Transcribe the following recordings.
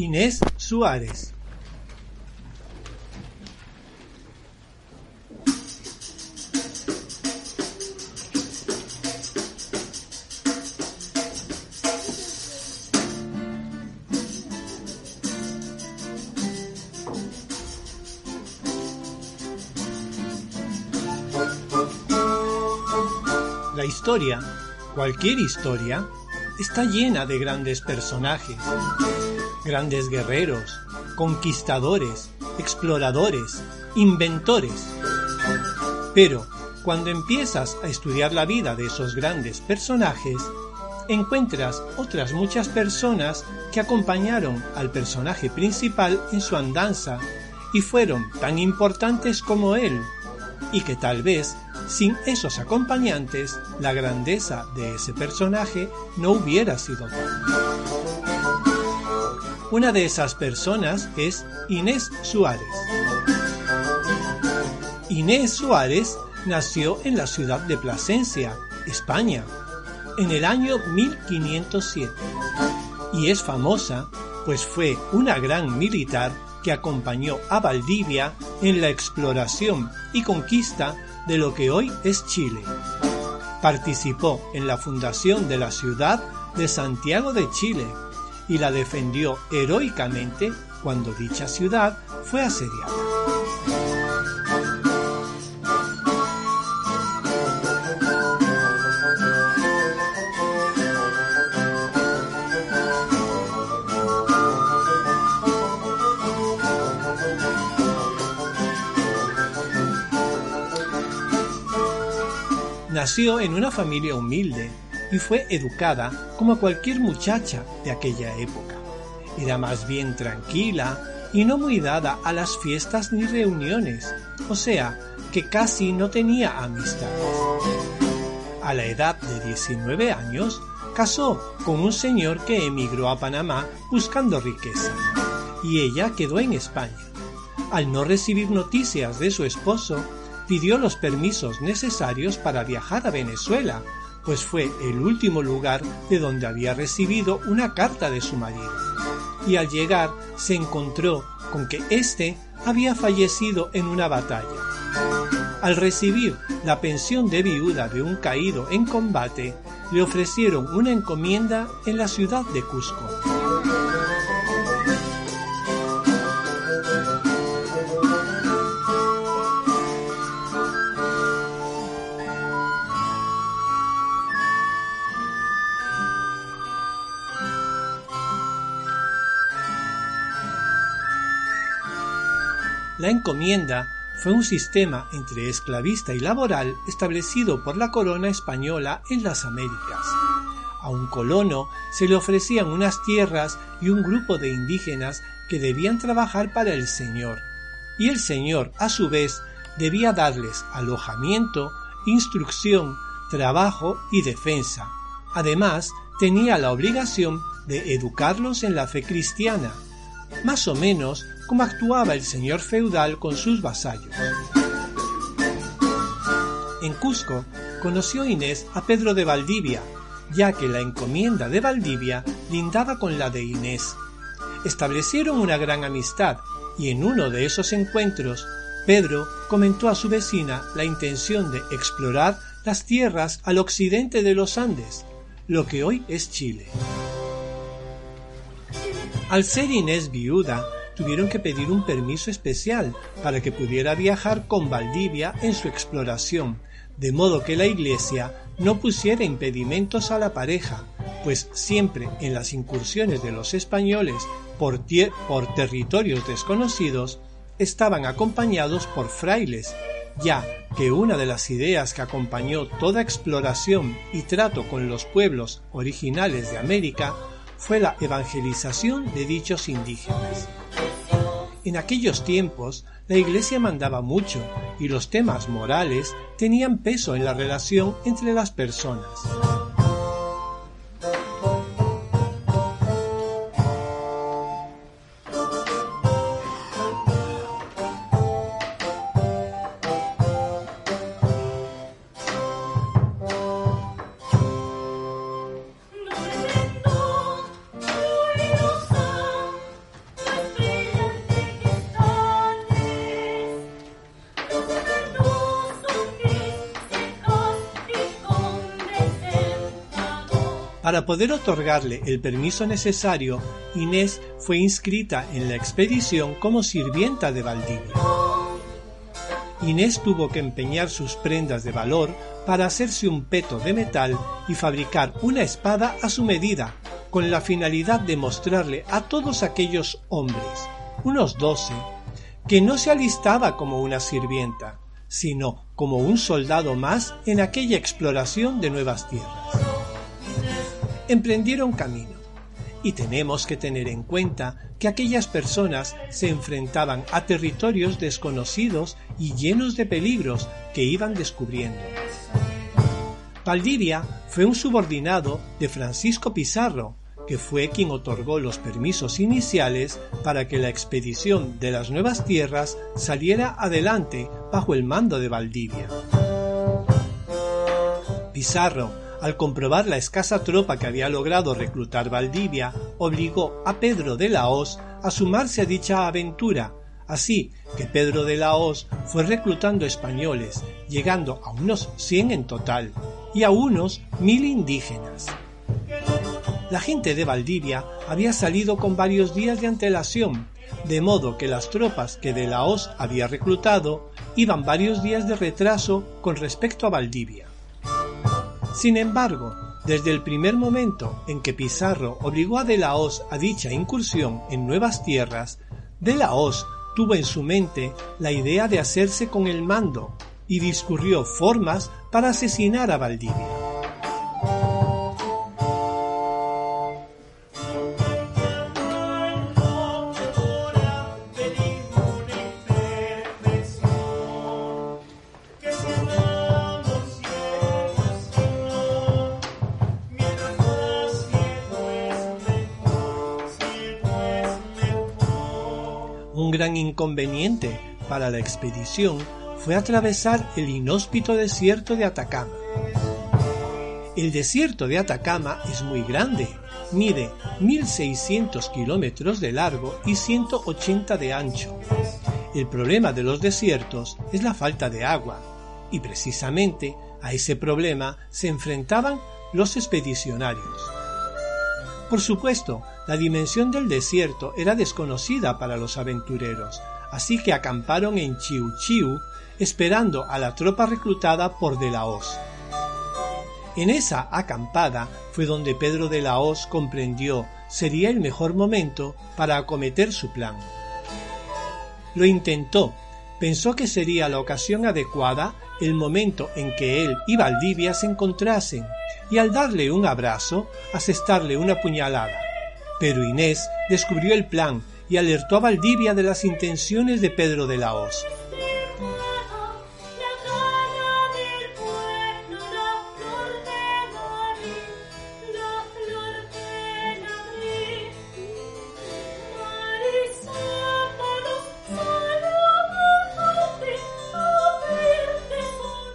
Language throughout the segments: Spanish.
Inés Suárez. La historia, cualquier historia, está llena de grandes personajes, grandes guerreros, conquistadores, exploradores, inventores. Pero cuando empiezas a estudiar la vida de esos grandes personajes, encuentras otras muchas personas que acompañaron al personaje principal en su andanza y fueron tan importantes como él, y que tal vez sin esos acompañantes la grandeza de ese personaje no hubiera sido tal. Una de esas personas es Inés Suárez. Inés Suárez nació en la ciudad de Plasencia, España, en el año 1507 y es famosa pues fue una gran militar que acompañó a Valdivia en la exploración y conquista de lo que hoy es Chile. Participó en la fundación de la ciudad de Santiago de Chile y la defendió heroicamente cuando dicha ciudad fue asediada. Nació en una familia humilde y fue educada como cualquier muchacha de aquella época. Era más bien tranquila y no muy dada a las fiestas ni reuniones, o sea, que casi no tenía amistades. A la edad de 19 años, casó con un señor que emigró a Panamá buscando riqueza, y ella quedó en España. Al no recibir noticias de su esposo, pidió los permisos necesarios para viajar a Venezuela, pues fue el último lugar de donde había recibido una carta de su marido. Y al llegar se encontró con que éste había fallecido en una batalla. Al recibir la pensión de viuda de un caído en combate, le ofrecieron una encomienda en la ciudad de Cusco. La encomienda fue un sistema entre esclavista y laboral establecido por la corona española en las Américas. A un colono se le ofrecían unas tierras y un grupo de indígenas que debían trabajar para el señor, y el señor, a su vez, debía darles alojamiento, instrucción, trabajo y defensa. Además, tenía la obligación de educarlos en la fe cristiana, más o menos como actuaba el señor feudal con sus vasallos. En Cusco conoció Inés a Pedro de Valdivia, ya que la encomienda de Valdivia lindaba con la de Inés. Establecieron una gran amistad y en uno de esos encuentros Pedro comentó a su vecina la intención de explorar las tierras al occidente de los Andes, lo que hoy es Chile. Al ser Inés viuda, tuvieron que pedir un permiso especial para que pudiera viajar con Valdivia en su exploración, de modo que la Iglesia no pusiera impedimentos a la pareja, pues siempre en las incursiones de los españoles por, por territorios desconocidos estaban acompañados por frailes, ya que una de las ideas que acompañó toda exploración y trato con los pueblos originales de América fue la evangelización de dichos indígenas. En aquellos tiempos, la Iglesia mandaba mucho y los temas morales tenían peso en la relación entre las personas. Para poder otorgarle el permiso necesario, Inés fue inscrita en la expedición como sirvienta de Valdivia. Inés tuvo que empeñar sus prendas de valor para hacerse un peto de metal y fabricar una espada a su medida, con la finalidad de mostrarle a todos aquellos hombres, unos doce, que no se alistaba como una sirvienta, sino como un soldado más en aquella exploración de nuevas tierras. Emprendieron camino, y tenemos que tener en cuenta que aquellas personas se enfrentaban a territorios desconocidos y llenos de peligros que iban descubriendo. Valdivia fue un subordinado de Francisco Pizarro, que fue quien otorgó los permisos iniciales para que la expedición de las nuevas tierras saliera adelante bajo el mando de Valdivia. Pizarro al comprobar la escasa tropa que había logrado reclutar Valdivia, obligó a Pedro de la Hoz a sumarse a dicha aventura, así que Pedro de la Hoz fue reclutando españoles, llegando a unos 100 en total, y a unos mil indígenas. La gente de Valdivia había salido con varios días de antelación, de modo que las tropas que de la Hoz había reclutado iban varios días de retraso con respecto a Valdivia. Sin embargo, desde el primer momento en que Pizarro obligó a De la Hoz a dicha incursión en nuevas tierras, De la Hoz tuvo en su mente la idea de hacerse con el mando y discurrió formas para asesinar a Valdivia. Gran inconveniente para la expedición fue atravesar el inhóspito desierto de Atacama. El desierto de Atacama es muy grande, mide 1.600 kilómetros de largo y 180 de ancho. El problema de los desiertos es la falta de agua, y precisamente a ese problema se enfrentaban los expedicionarios. Por supuesto, la dimensión del desierto era desconocida para los aventureros, así que acamparon en Chiu esperando a la tropa reclutada por De la Hoz. En esa acampada fue donde Pedro de la Hoz comprendió sería el mejor momento para acometer su plan. Lo intentó, pensó que sería la ocasión adecuada el momento en que él y Valdivia se encontrasen, y al darle un abrazo, asestarle una puñalada. Pero Inés descubrió el plan y alertó a Valdivia de las intenciones de Pedro de la Hoz.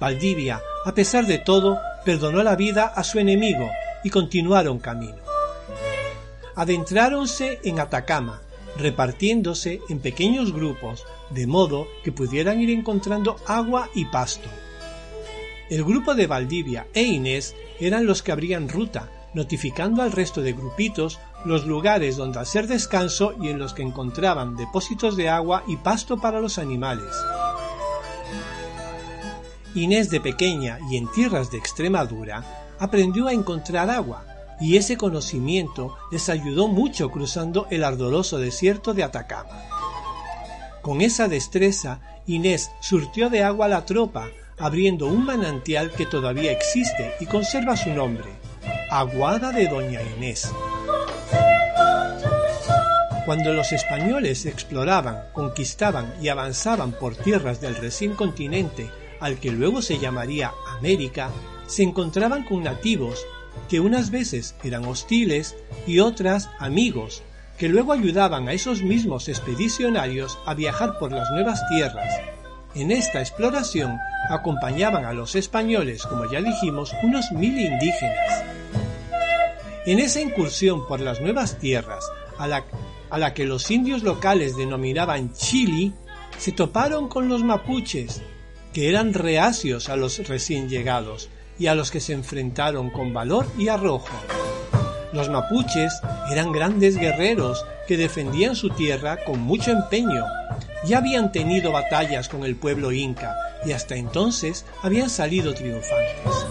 Valdivia, a pesar de todo, perdonó la vida a su enemigo y continuaron camino. Adentráronse en Atacama, repartiéndose en pequeños grupos, de modo que pudieran ir encontrando agua y pasto. El grupo de Valdivia e Inés eran los que abrían ruta, notificando al resto de grupitos los lugares donde hacer descanso y en los que encontraban depósitos de agua y pasto para los animales. Inés de pequeña y en tierras de Extremadura aprendió a encontrar agua, y ese conocimiento les ayudó mucho cruzando el ardoroso desierto de Atacama. Con esa destreza, Inés surtió de agua a la tropa, abriendo un manantial que todavía existe y conserva su nombre, Aguada de Doña Inés. Cuando los españoles exploraban, conquistaban y avanzaban por tierras del recién continente al que luego se llamaría América, se encontraban con nativos que unas veces eran hostiles y otras amigos, que luego ayudaban a esos mismos expedicionarios a viajar por las nuevas tierras. En esta exploración acompañaban a los españoles, como ya dijimos, unos mil indígenas. En esa incursión por las nuevas tierras, a la, que los indios locales denominaban Chili, se toparon con los mapuches, que eran reacios a los recién llegados y a los que se enfrentaron con valor y arrojo. Los mapuches eran grandes guerreros que defendían su tierra con mucho empeño. Ya habían tenido batallas con el pueblo inca y hasta entonces habían salido triunfantes.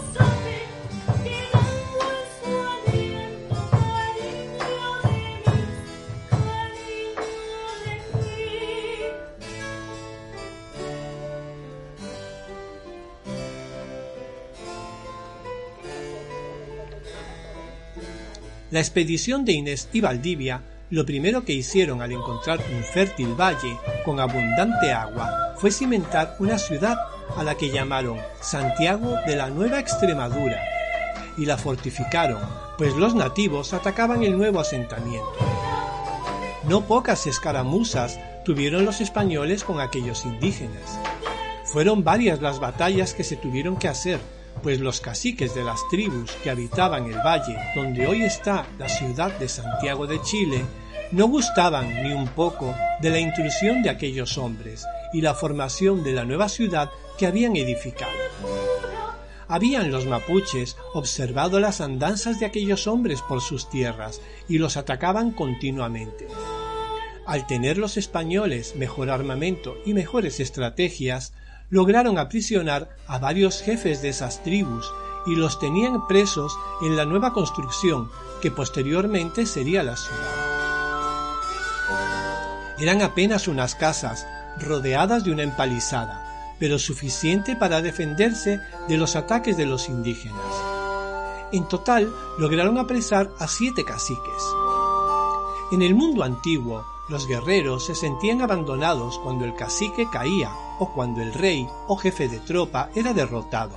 La expedición de Inés y Valdivia lo primero que hicieron al encontrar un fértil valle con abundante agua fue cimentar una ciudad a la que llamaron Santiago de la Nueva Extremadura y la fortificaron, pues los nativos atacaban el nuevo asentamiento. No pocas escaramuzas tuvieron los españoles con aquellos indígenas. Fueron varias las batallas que se tuvieron que hacer pues los caciques de las tribus que habitaban el valle donde hoy está la ciudad de Santiago de Chile no gustaban ni un poco de la intrusión de aquellos hombres y la formación de la nueva ciudad que habían edificado. Habían los mapuches observado las andanzas de aquellos hombres por sus tierras y los atacaban continuamente. Al tener los españoles mejor armamento y mejores estrategias, lograron aprisionar a varios jefes de esas tribus y los tenían presos en la nueva construcción que posteriormente sería la ciudad. Eran apenas unas casas rodeadas de una empalizada, pero suficiente para defenderse de los ataques de los indígenas. En total lograron apresar a siete caciques. En el mundo antiguo, los guerreros se sentían abandonados cuando el cacique caía o cuando el rey o jefe de tropa era derrotado.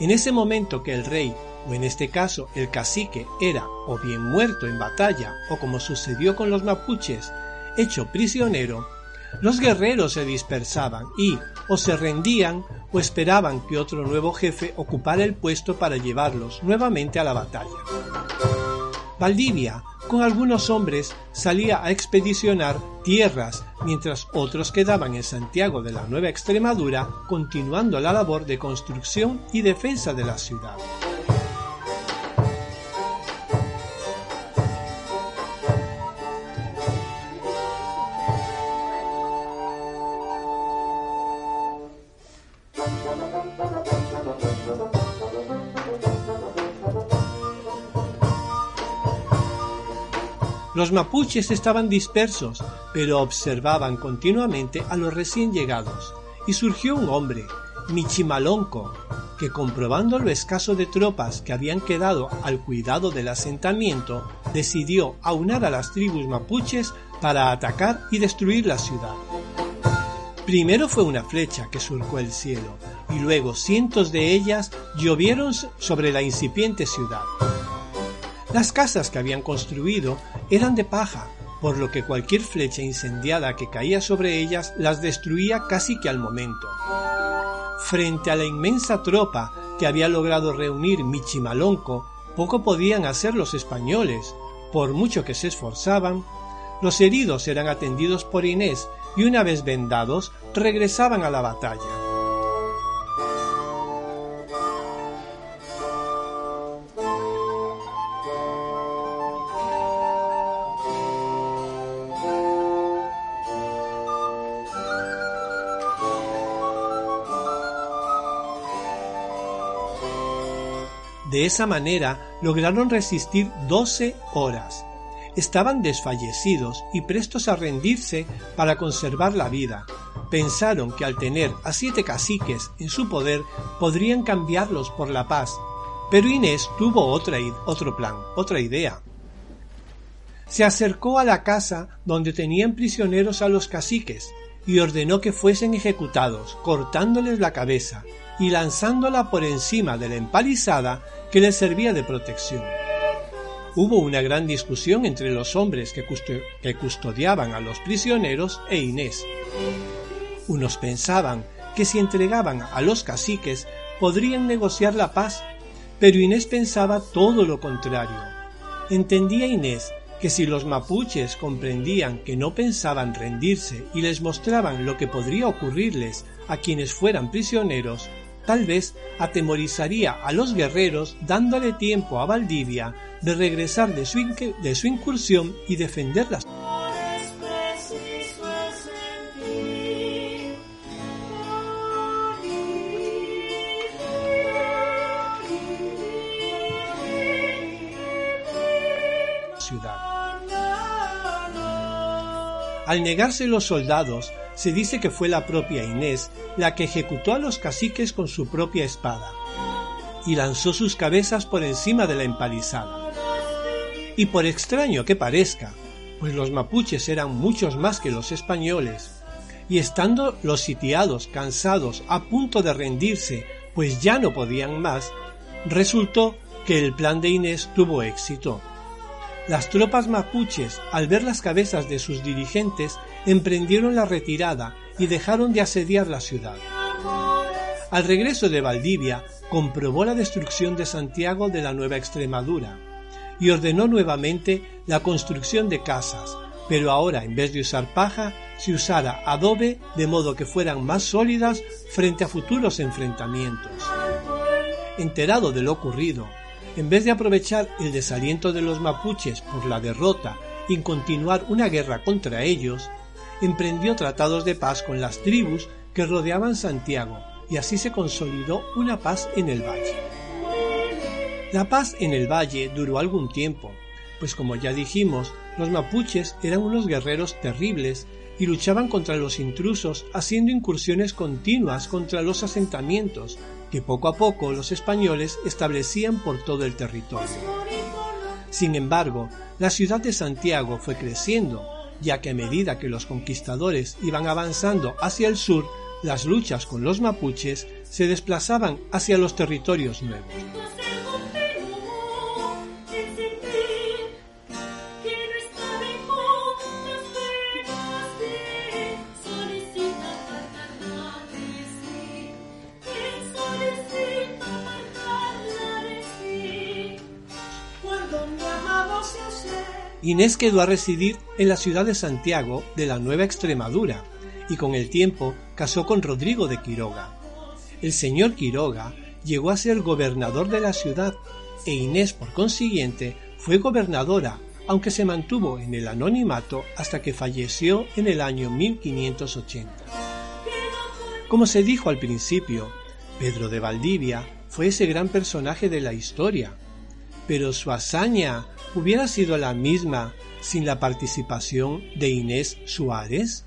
En ese momento que el rey, o en este caso el cacique, era o bien muerto en batalla o como sucedió con los mapuches, hecho prisionero, los guerreros se dispersaban y o se rendían o esperaban que otro nuevo jefe ocupara el puesto para llevarlos nuevamente a la batalla. Valdivia con algunos hombres salía a expedicionar tierras, mientras otros quedaban en Santiago de la Nueva Extremadura continuando la labor de construcción y defensa de la ciudad. Los mapuches estaban dispersos, pero observaban continuamente a los recién llegados, y surgió un hombre, Michimalonco, que comprobando lo escaso de tropas que habían quedado al cuidado del asentamiento, decidió aunar a las tribus mapuches para atacar y destruir la ciudad. Primero fue una flecha que surcó el cielo, y luego cientos de ellas llovieron sobre la incipiente ciudad. Las casas que habían construido eran de paja, por lo que cualquier flecha incendiada que caía sobre ellas las destruía casi que al momento. Frente a la inmensa tropa que había logrado reunir Michimalonco, poco podían hacer los españoles, por mucho que se esforzaban. Los heridos eran atendidos por Inés y una vez vendados regresaban a la batalla. De esa manera lograron resistir doce horas. Estaban desfallecidos y prestos a rendirse para conservar la vida. Pensaron que al tener a siete caciques en su poder podrían cambiarlos por la paz. Pero Inés tuvo otra, otro plan, otra idea. Se acercó a la casa donde tenían prisioneros a los caciques y ordenó que fuesen ejecutados, cortándoles la cabeza y lanzándola por encima de la empalizada que les servía de protección. Hubo una gran discusión entre los hombres que, custodiaban a los prisioneros e Inés. Unos pensaban que si entregaban a los caciques podrían negociar la paz, pero Inés pensaba todo lo contrario. Entendía Inés que si los mapuches comprendían que no pensaban rendirse y les mostraban lo que podría ocurrirles a quienes fueran prisioneros, tal vez atemorizaría a los guerreros dándole tiempo a Valdivia de regresar de su, incursión y defender las ciudad. Al negarse los soldados, se dice que fue la propia Inés la que ejecutó a los caciques con su propia espada y lanzó sus cabezas por encima de la empalizada. Y por extraño que parezca, pues los mapuches eran muchos más que los españoles, y estando los sitiados cansados a punto de rendirse, pues ya no podían más, resultó que el plan de Inés tuvo éxito. Las tropas mapuches, al ver las cabezas de sus dirigentes, emprendieron la retirada y dejaron de asediar la ciudad. Al regreso de Valdivia, comprobó la destrucción de Santiago de la Nueva Extremadura y ordenó nuevamente la construcción de casas, pero ahora en vez de usar paja, se usara adobe de modo que fueran más sólidas frente a futuros enfrentamientos. Enterado de lo ocurrido, en vez de aprovechar el desaliento de los mapuches por la derrota y continuar una guerra contra ellos, emprendió tratados de paz con las tribus que rodeaban Santiago y así se consolidó una paz en el valle. La paz en el valle duró algún tiempo, pues como ya dijimos, los mapuches eran unos guerreros terribles y luchaban contra los intrusos haciendo incursiones continuas contra los asentamientos que poco a poco los españoles establecían por todo el territorio. Sin embargo, la ciudad de Santiago fue creciendo, ya que a medida que los conquistadores iban avanzando hacia el sur, las luchas con los mapuches se desplazaban hacia los territorios nuevos. Inés quedó a residir en la ciudad de Santiago de la Nueva Extremadura y con el tiempo casó con Rodrigo de Quiroga. El señor Quiroga llegó a ser gobernador de la ciudad e Inés por consiguiente fue gobernadora, aunque se mantuvo en el anonimato hasta que falleció en el año 1580. Como se dijo al principio, Pedro de Valdivia fue ese gran personaje de la historia, pero su hazaña hubiera sido la misma sin la participación de Inés Suárez?